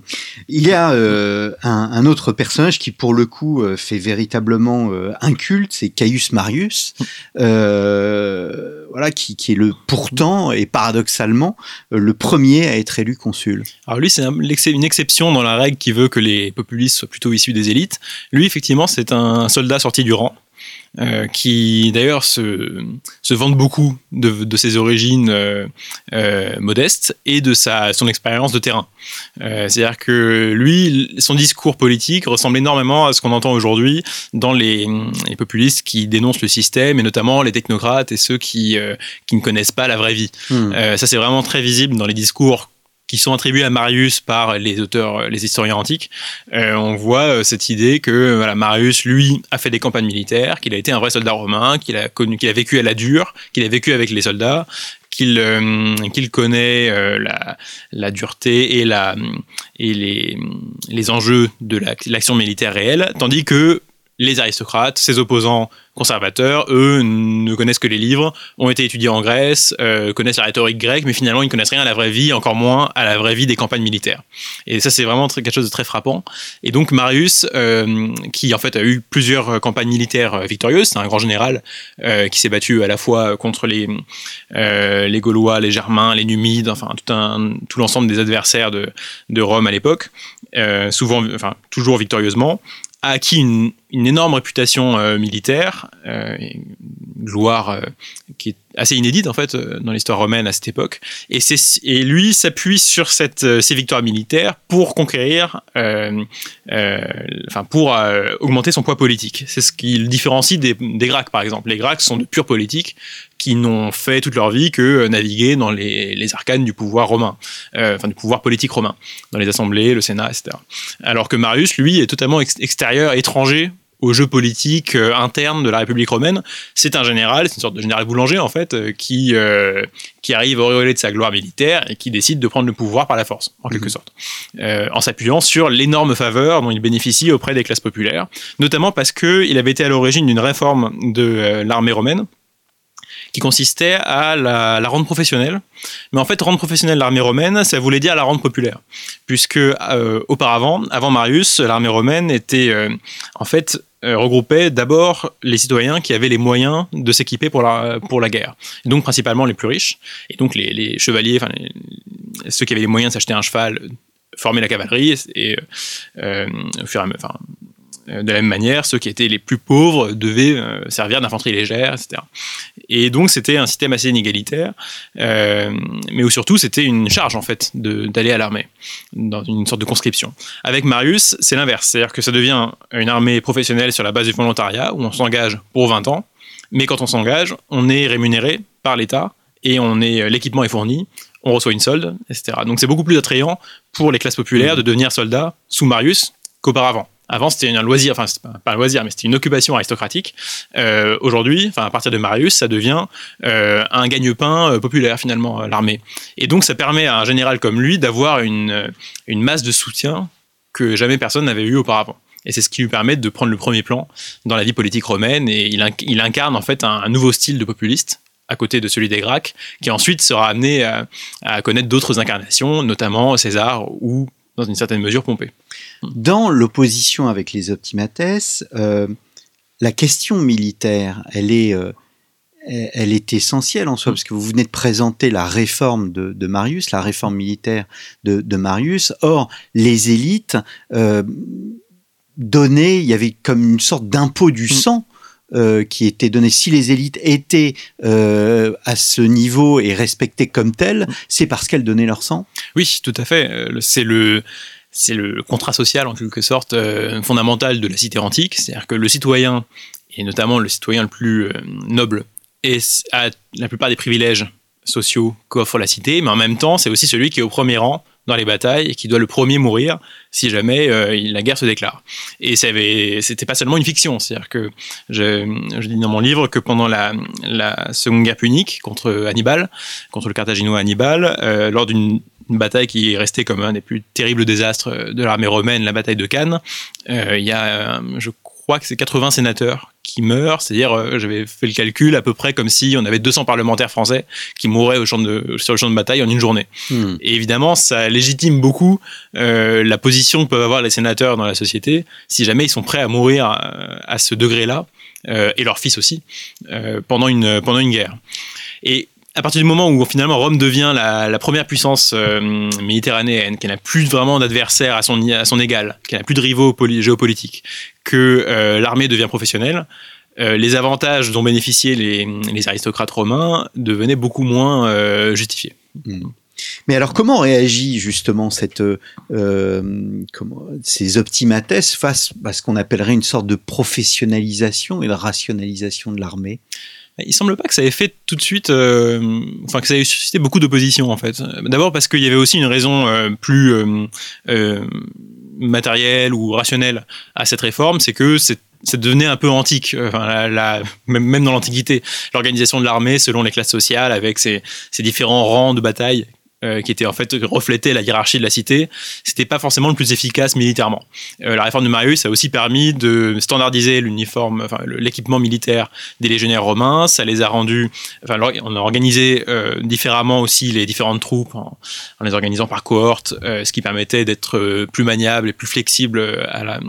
Il y a euh, un, autre personnage qui, pour le coup, euh, fait véritablement un culte, c'est Caius Marius, voilà, qui, est le pourtant et paradoxalement le premier à être élu consul. Alors lui, c'est une exception dans la règle qui veut que les populistes soient plutôt issus des élites. Lui, effectivement, c'est un soldat sorti du rang. Euh, qui d'ailleurs se, se vante beaucoup de, de ses origines euh, euh, modestes et de sa, son expérience de terrain. C'est-à-dire que lui, son discours politique ressemble énormément à ce qu'on entend aujourd'hui dans les, les, populistes qui dénoncent le système et notamment les technocrates et ceux qui, qui ne connaissent pas la vraie vie. Hmm. ça, c'est vraiment très visible dans les discours qui sont attribués à Marius par les auteurs, les historiens antiques, euh, on voit euh, cette idée que Marius, lui, a fait des campagnes militaires, qu'il a été un vrai soldat romain, qu'il a connu, qu'il a vécu à la dure, qu'il a vécu avec les soldats, qu'il euh, qu'il connaît la, la, dureté et, la, et les, les enjeux de l'action militaire réelle, tandis que les aristocrates, ses opposants conservateurs, eux, ne connaissent que les livres, ont été étudiés en Grèce, euh, connaissent la rhétorique grecque, mais finalement, ils ne connaissent rien à la vraie vie, encore moins à la vraie vie des campagnes militaires. Et ça, c'est vraiment quelque chose de très frappant. Et donc, Marius, euh, qui en fait a eu plusieurs campagnes militaires euh, victorieuses, c'est un grand général qui s'est battu à la fois contre les, les Gaulois, les Germains, les Numides, enfin, tout, l'ensemble des adversaires de, de Rome à l'époque, souvent, enfin, toujours victorieusement a acquis une, énorme réputation euh, militaire, euh, une gloire euh, qui est assez inédite en fait dans l'histoire romaine à cette époque. Et, et lui s'appuie sur cette, ces victoires militaires pour conquérir, enfin pour augmenter son poids politique. C'est ce qui le différencie des, des Gracques par exemple. Les Gracques sont de pure politique qui n'ont fait toute leur vie que naviguer dans les, les arcanes du pouvoir romain, enfin du pouvoir politique romain, dans les assemblées, le Sénat, etc. Alors que Marius, lui, est totalement extérieur, étranger au jeu politique euh, interne de la République romaine. C'est un général, c'est une sorte de général boulanger en fait, qui, qui arrive auréolé de sa gloire militaire et qui décide de prendre le pouvoir par la force, en quelque mhm. sorte, en s'appuyant sur l'énorme faveur dont il bénéficie auprès des classes populaires, notamment parce qu'il avait été à l'origine d'une réforme de l'armée romaine qui consistait à la, rendre professionnelle. Mais en fait, rendre professionnelle l'armée romaine, ça voulait dire la rendre populaire. Puisque euh, auparavant, avant Marius, l'armée romaine était euh, en fait euh, regroupait d'abord les citoyens qui avaient les moyens de s'équiper pour la, pour la guerre. donc principalement les plus riches. Et donc les, chevaliers, ceux qui avaient les moyens de s'acheter un cheval, former la cavalerie et euh, faire, enfin, euh, de la même manière, ceux qui étaient les plus pauvres devaient euh, servir d'infanterie légère, etc. Et donc c'était un système assez inégalitaire, euh, mais où surtout c'était une charge en fait d'aller à l'armée, dans une sorte de conscription. Avec Marius, c'est l'inverse, c'est-à-dire que ça devient une armée professionnelle sur la base du volontariat, où on s'engage pour 20 ans, mais quand on s'engage, on est rémunéré par l'État et on est l'équipement est fourni, on reçoit une solde, etc. Donc c'est beaucoup plus attrayant pour les classes populaires de devenir soldat sous Marius qu'auparavant. Avant, c'était un loisir, enfin, pas un loisir, mais c'était une occupation aristocratique. Euh, aujourd'hui, enfin, à partir de Marius, ça devient euh, un gagne-pain euh, populaire, finalement, l'armée. Et donc, ça permet à un général comme lui d'avoir une, une masse de soutien que jamais personne n'avait eu auparavant. Et c'est ce qui lui permet de prendre le premier plan dans la vie politique romaine. Et il, incarne en fait un, nouveau style de populiste à côté de celui des Gracques, qui ensuite sera amené à connaître d'autres incarnations, notamment César ou dans une certaine mesure Pompée. Dans l'opposition avec les optimates, euh, la question militaire, elle est, euh, elle est essentielle en soi, parce que vous venez de présenter la réforme de, Marius, la réforme militaire de, Marius. Or, les élites euh, donnaient, il y avait comme une sorte d'impôt du mm. sang. qui était donné. Si les élites étaient à ce niveau et respectées comme telles, c'est parce qu'elles donnaient leur sang? Oui, tout à fait. C'est le c'est le contrat social en quelque sorte euh, fondamental de la cité antique, c'est-à-dire que le citoyen, et notamment le citoyen le plus euh, noble, a la plupart des privilèges sociaux qu'offre la cité, mais en même temps, c'est aussi celui qui est au premier rang dans les batailles et qui doit le premier mourir si jamais euh, la guerre se déclare. Et c'était pas seulement une fiction, c'est-à-dire que je, dis dans mon livre que pendant la, la Seconde Guerre punique contre Hannibal, contre le Carthaginois Hannibal, lors d'une une bataille qui est restée comme un des plus terribles désastres de l'armée romaine, la bataille de Cannes. Euh, il y a, euh, je crois que c'est 80 sénateurs qui meurent, c'est-à-dire, euh, j'avais fait le calcul à peu près comme si on avait 200 parlementaires français qui mouraient au champ de, sur le champ de bataille en une journée. Hmm. Et évidemment, ça légitime beaucoup la position que peuvent avoir les sénateurs dans la société si jamais ils sont prêts à mourir à, ce degré-là, et leurs fils aussi, pendant, une, pendant une guerre. Et à partir du moment où finalement Rome devient la, première puissance euh, méditerranéenne, qu'elle n'a plus vraiment d'adversaires à son, égal, qu'elle n'a plus de rivaux géopolitiques, que euh, l'armée devient professionnelle, euh, les avantages dont bénéficiaient les, aristocrates romains devenaient beaucoup moins justifiés. Hmm. Mais alors, comment réagit justement cette, comment, ces optimates face à ce qu'on appellerait une sorte de professionnalisation et de rationalisation de l'armée? Il semble pas que ça ait fait tout de suite, euh, enfin que ça ait suscité beaucoup d'opposition en fait. D'abord parce qu'il y avait aussi une raison euh, plus euh, matérielle ou rationnelle à cette réforme, c'est que c'est ça devenait un peu antique, enfin, même, dans l'Antiquité. L'organisation de l'armée selon les classes sociales, avec ses, différents rangs de bataille, euh, qui était en fait reflétait la hiérarchie de la cité, c'était pas forcément le plus efficace militairement. Euh, la réforme de Marius a aussi permis de standardiser l'uniforme, l'équipement militaire des légionnaires romains. Ça les a rendus, enfin on a organisé euh, différemment aussi les différentes troupes en, en les organisant par cohorte, ce qui permettait d'être plus maniable et plus flexible à la,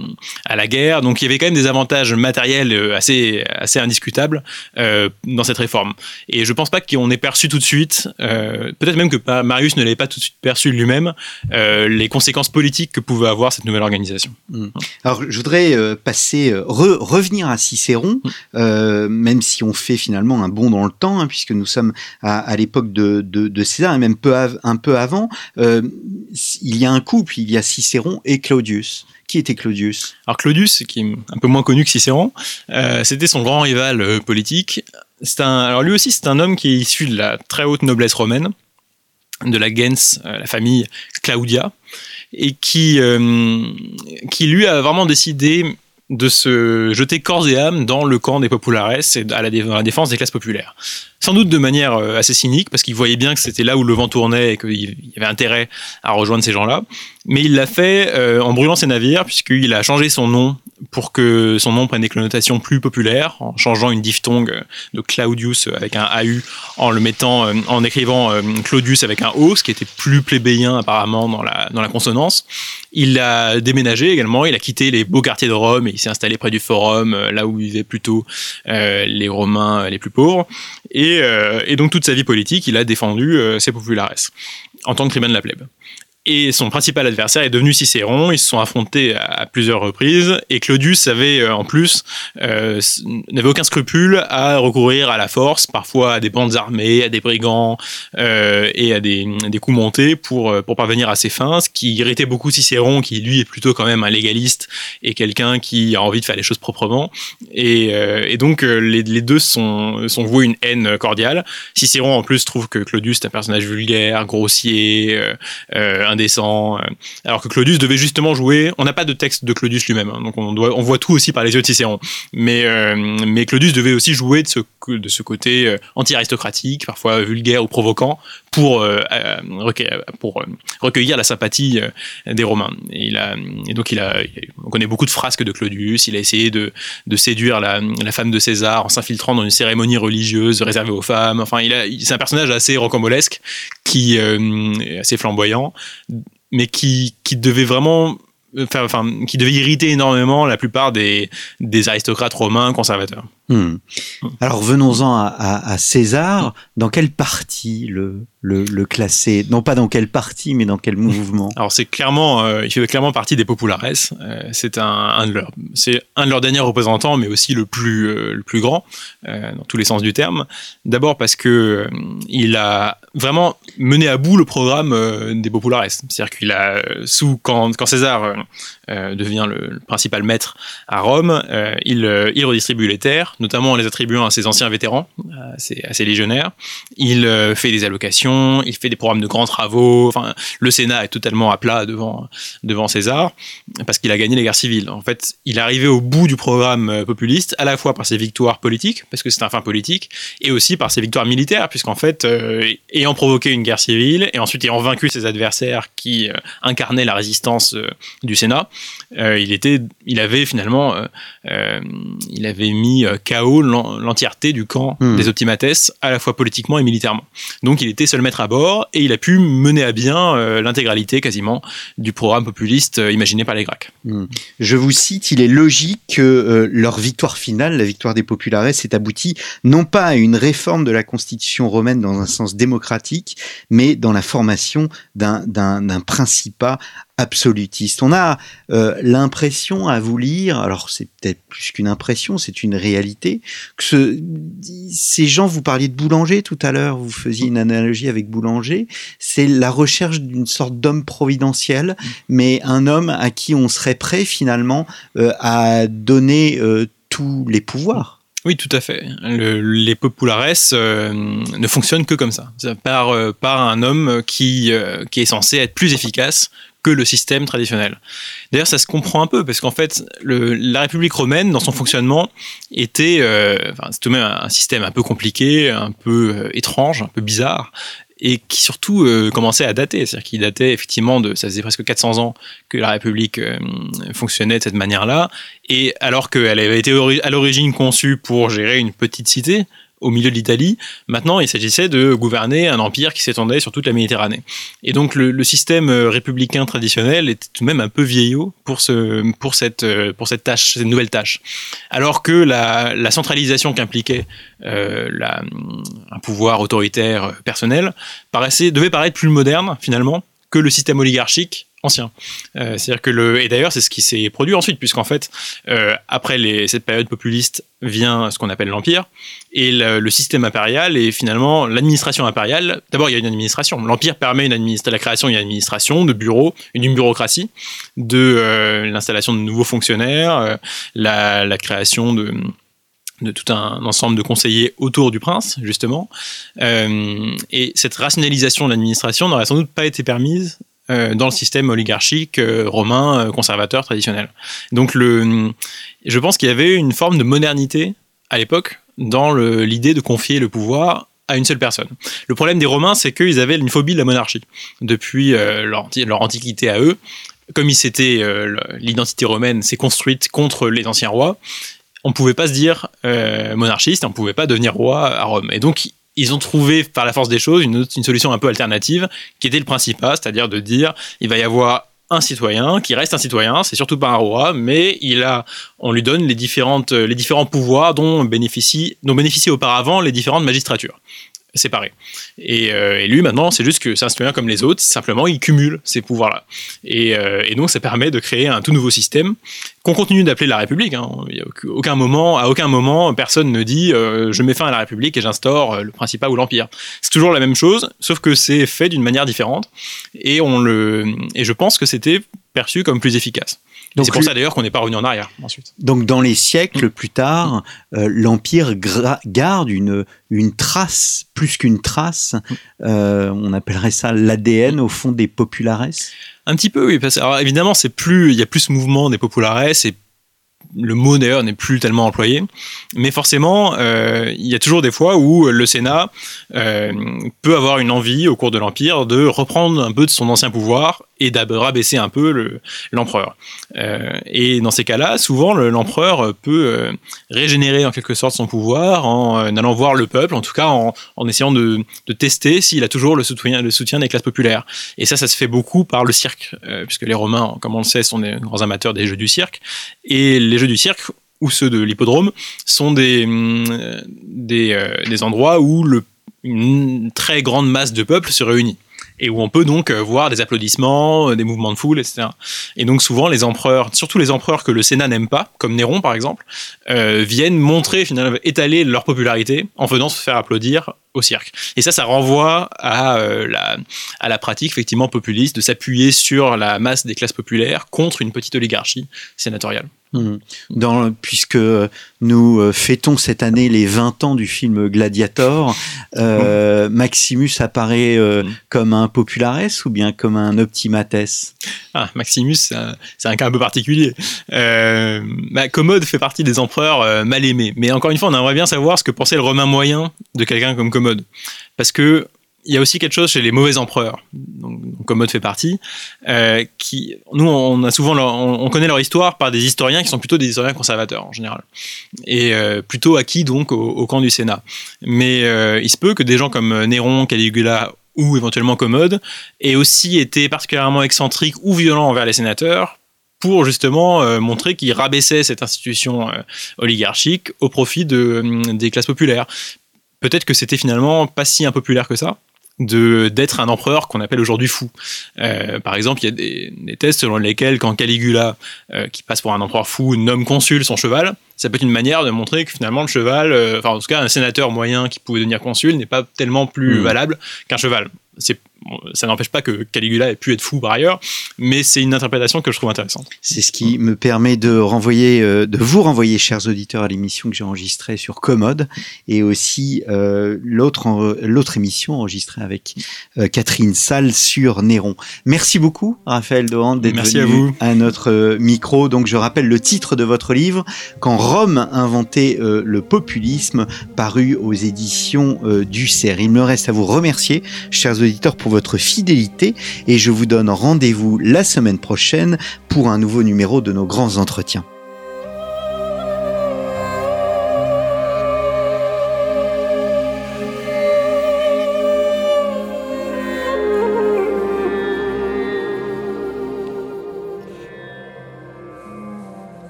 à la guerre. Donc il y avait quand même des avantages matériels assez assez indiscutables dans cette réforme. Et je pense pas qu'on ait perçu tout de suite, peut-être même que Marius ne l'avait pas tout de suite perçu lui-même, euh, les conséquences politiques que pouvait avoir cette nouvelle organisation. Hmm. Alors je voudrais euh, passer, euh, revenir à Cicéron, hmm. même si on fait finalement un bond dans le temps, hein, puisque nous sommes à, l'époque de, de, César et même peu un peu avant. il y a un couple, il y a Cicéron et Claudius. Qui était Claudius? Alors Claudius, qui est un peu moins connu que Cicéron, c'était son grand rival politique. Un, alors lui aussi, c'est un homme qui est issu de la très haute noblesse romaine de la gens, euh, la famille Claudia, et qui, euh, qui lui a vraiment décidé de se jeter corps et âme dans le camp des populares et à la, défense des classes populaires. Sans doute de manière euh, assez cynique, parce qu'il voyait bien que c'était là où le vent tournait et qu'il y avait intérêt à rejoindre ces gens-là. Mais il l'a fait en brûlant ses navires, puisqu'il a changé son nom pour que son nom prenne des connotations plus populaires, en changeant une diphtongue de Claudius avec un AU, en le mettant, euh, en écrivant euh, Claudius avec un O, ce qui était plus plébéien apparemment dans la, dans la consonance. Il a déménagé également, il a quitté les beaux quartiers de Rome et il s'est installé près du Forum, euh, là où vivaient plutôt les Romains les plus pauvres. Et, et, donc toute sa vie politique, il a défendu ses populares en tant que tribun de la plèbe. Et son principal adversaire est devenu Cicéron. Ils se sont affrontés à plusieurs reprises. Et Claudius avait euh, en plus euh, n'avait aucun scrupule à recourir à la force, parfois à des bandes armées, à des brigands euh, et à des, coups montés pour pour parvenir à ses fins. Ce qui irritait beaucoup Cicéron, qui lui est plutôt quand même un légaliste et quelqu'un qui a envie de faire les choses proprement. Et, donc les, deux sont sont voués une haine cordiale. Cicéron en plus trouve que Claudius est un personnage vulgaire, grossier. Euh, alors que Claudius devait justement jouer. On n'a pas de texte de Claudius lui-même, hein, donc on, voit tout aussi par les yeux de Cicéron. Mais, euh, Claudius devait aussi jouer de ce, côté euh, anti-aristocratique, parfois vulgaire ou provoquant, pour, recueillir la sympathie des Romains. Et, donc il a, on connaît beaucoup de frasques de Claudius. Il a essayé de, séduire la, femme de César en s'infiltrant dans une cérémonie religieuse réservée aux femmes. Enfin, c'est un personnage assez rocambolesque qui est assez flamboyant mais qui, qui devait vraiment enfin, qui devait irriter énormément la plupart des, des aristocrates romains conservateurs. Hmm. Alors venons-en à, à, César. Dans quelle partie le, le, classer Non pas dans quelle partie, mais dans quel mouvement Alors c'est clairement, euh, il fait clairement partie des populares. Euh, c'est un, un, de leurs, c'est un de leurs derniers représentants, mais aussi le plus, euh, le plus grand dans tous les sens du terme. D'abord parce que il a vraiment mené à bout le programme des populares. C'est-à-dire qu'il a sous quand, quand César devient le, principal maître à Rome, il, il redistribue les terres notamment en les attribuant à ses anciens vétérans, à ses, légionnaires. Il euh, fait des allocations, il fait des programmes de grands travaux. Enfin, le Sénat est totalement à plat devant, devant César parce qu'il a gagné les guerres civiles. En fait, il est arrivé au bout du programme euh, populiste, à la fois par ses victoires politiques, parce que c'est un fin politique, et aussi par ses victoires militaires, puisqu'en fait, euh, ayant provoqué une guerre civile et ensuite ayant vaincu ses adversaires qui incarnaient la résistance du Sénat, il était, il avait finalement, il avait mis KO l'entièreté du camp hmm. des Optimates, à la fois politiquement et militairement. Donc il était seul maître à bord et il a pu mener à bien euh, l'intégralité quasiment du programme populiste euh, imaginé par les Grecs. Hmm. Je vous cite, il est logique que euh, leur victoire finale, la victoire des populares, s'est aboutie non pas à une réforme de la constitution romaine dans un sens démocratique, mais dans la formation d'un principat absolutiste. On a euh, l'impression à vous lire, alors c'est peut-être plus qu'une impression, c'est une réalité, que ce, ces gens, vous parliez de Boulanger tout à l'heure, vous faisiez une analogie avec Boulanger, c'est la recherche d'une sorte d'homme providentiel, mais un homme à qui on serait prêt finalement euh, à donner euh, tous les pouvoirs. Oui, tout à fait. les populares ne fonctionnent que comme ça, par, par un homme qui, qui est censé être plus efficace que le système traditionnel. D'ailleurs, ça se comprend un peu parce qu'en fait, le, la République romaine, dans son fonctionnement, était, euh, enfin, tout de même un système un peu compliqué, un peu euh, étrange, un peu bizarre, et qui surtout euh, commençait à dater, c'est-à-dire qu'il datait effectivement de, ça faisait presque 400 ans que la République euh, fonctionnait de cette manière-là, et alors qu'elle avait été à l'origine conçue pour gérer une petite cité, au milieu de l'Italie. Maintenant, il s'agissait de gouverner un empire qui s'étendait sur toute la Méditerranée. Et donc, le, système euh, républicain traditionnel était tout de même un peu vieillot pour, ce, pour, cette, euh, pour cette tâche, cette nouvelle tâche. Alors que la, centralisation qu'impliquait euh, un pouvoir autoritaire personnel paraissait, devait paraître plus moderne, finalement, que le système oligarchique ancien. Euh, c'est-à-dire que le et d'ailleurs c'est ce qui s'est produit ensuite puisqu'en fait euh, après les, cette période populiste vient ce qu'on appelle l'empire et le, système impérial et finalement l'administration impériale. D'abord il y a une administration. L'empire permet une la création d'une administration, de bureaux, une bureaucratie, de euh, l'installation de nouveaux fonctionnaires, la, création de tout un ensemble de conseillers autour du prince, justement. et cette rationalisation de l'administration n'aurait sans doute pas été permise dans le système oligarchique euh, romain euh, conservateur traditionnel. Donc le, je pense qu'il y avait une forme de modernité à l'époque dans l'idée de confier le pouvoir à une seule personne. Le problème des Romains, c'est qu'ils avaient une phobie de la monarchie depuis leur, leur, antiquité à eux. Comme ils s'étaient, l'identité romaine s'est construite contre les anciens rois, on ne pouvait pas se dire monarchiste, on ne pouvait pas devenir roi à Rome. Et donc ils ont trouvé par la force des choses une, solution un peu alternative qui était le principat, c'est-à-dire de dire il va y avoir un citoyen qui reste un citoyen, c'est surtout pas un roi, mais il a, on lui donne les différentes, les différents pouvoirs dont bénéficient, dont bénéficient auparavant les différentes magistratures séparés. Et, euh, et, lui, maintenant, c'est juste que c'est un citoyen comme les autres, simplement, il cumule ces pouvoirs-là. Et, euh, et, donc, ça permet de créer un tout nouveau système qu'on continue d'appeler la République. Hein. Aucun moment, à aucun moment, personne ne dit euh, je mets fin à la République et j'instaure le Principat ou l'Empire. C'est toujours la même chose, sauf que c'est fait d'une manière différente. Et, on le, et je pense que c'était perçu comme plus efficace. C'est pour ça d'ailleurs qu'on n'est pas revenu en arrière ensuite. Donc dans les siècles plus tard, euh, l'Empire garde une, une trace, plus qu'une trace, euh, on appellerait ça l'ADN au fond des populares? Un petit peu oui, parce, alors évidemment c'est plus, il y a plus mouvement des populares et le mot d'ailleurs n'est plus tellement employé, mais forcément, euh, il y a toujours des fois où le Sénat euh, peut avoir une envie au cours de l'Empire de reprendre un peu de son ancien pouvoir et d'abaisser un peu l'empereur. Euh, et dans ces cas-là, souvent l'empereur peut euh, régénérer en quelque sorte son pouvoir en euh, allant voir le peuple, en tout cas en, essayant de, tester s'il a toujours le soutien, le soutien des classes populaires. Et ça, ça se fait beaucoup par le cirque, puisque les Romains, comme on le sait, sont des grands amateurs des jeux du cirque. Et les jeux du cirque ou ceux de l'hippodrome sont des, hum, des, endroits où une très grande masse de peuple se réunit et où on peut donc euh, voir des applaudissements, euh, des mouvements de foule, etc. Et donc souvent les empereurs, surtout les empereurs que le Sénat n'aime pas, comme Néron par exemple, euh, viennent montrer finalement étaler leur popularité en venant se faire applaudir au cirque. Et ça, ça renvoie à, la, à la pratique effectivement populiste de s'appuyer sur la masse des classes populaires contre une petite oligarchie sénatoriale. Dans, puisque nous euh, fêtons cette année les 20 ans du film Gladiator, euh, Maximus apparaît euh, mmh. comme un populares ou bien comme un optimates? Ah, Maximus, c'est un, cas un peu particulier. Bah, Commode fait partie des empereurs mal aimés. Mais encore une fois, on aimerait bien savoir ce que pensait le Romain moyen de quelqu'un comme Commode. Parce que il y a aussi quelque chose chez les mauvais empereurs, donc, Commode fait partie, euh, qui, nous, on a connaît leur histoire par des historiens qui sont plutôt des historiens conservateurs en général, et euh, plutôt acquis donc au, camp du Sénat. Mais euh, il se peut que des gens comme Néron, Caligula ou éventuellement Commode aient aussi été particulièrement excentriques ou violents envers les sénateurs pour justement montrer qu'ils rabaissaient cette institution oligarchique au profit de, des classes populaires. Peut-être que c'était finalement pas si impopulaire que ça, de d'être un empereur qu'on appelle aujourd'hui fou. Euh, par exemple, il y a des, des, tests selon lesquels quand Caligula, euh, qui passe pour un empereur fou, nomme consul son cheval, ça peut être une manière de montrer que finalement le cheval, euh, enfin en tout cas un sénateur moyen qui pouvait devenir consul n'est pas tellement plus hmm. valable qu'un cheval. C'est ça n'empêche pas que Caligula ait pu être fou par ailleurs, mais c'est une interprétation que je trouve intéressante. C'est ce qui me permet de renvoyer, euh, de vous renvoyer, chers auditeurs, à l'émission que j'ai enregistrée sur Commode et aussi euh, l'autre l'autre émission enregistrée avec euh, Catherine Salle sur Néron. Merci beaucoup, Raphaël Dohan, d'être venu à, à, notre micro. Donc, je rappelle le titre de votre livre, Quand Rome inventait le populisme, paru aux éditions du CERF. Il me reste à vous remercier, chers auditeurs, pour votre fidélité et je vous donne rendez-vous la semaine prochaine pour un nouveau numéro de nos grands entretiens.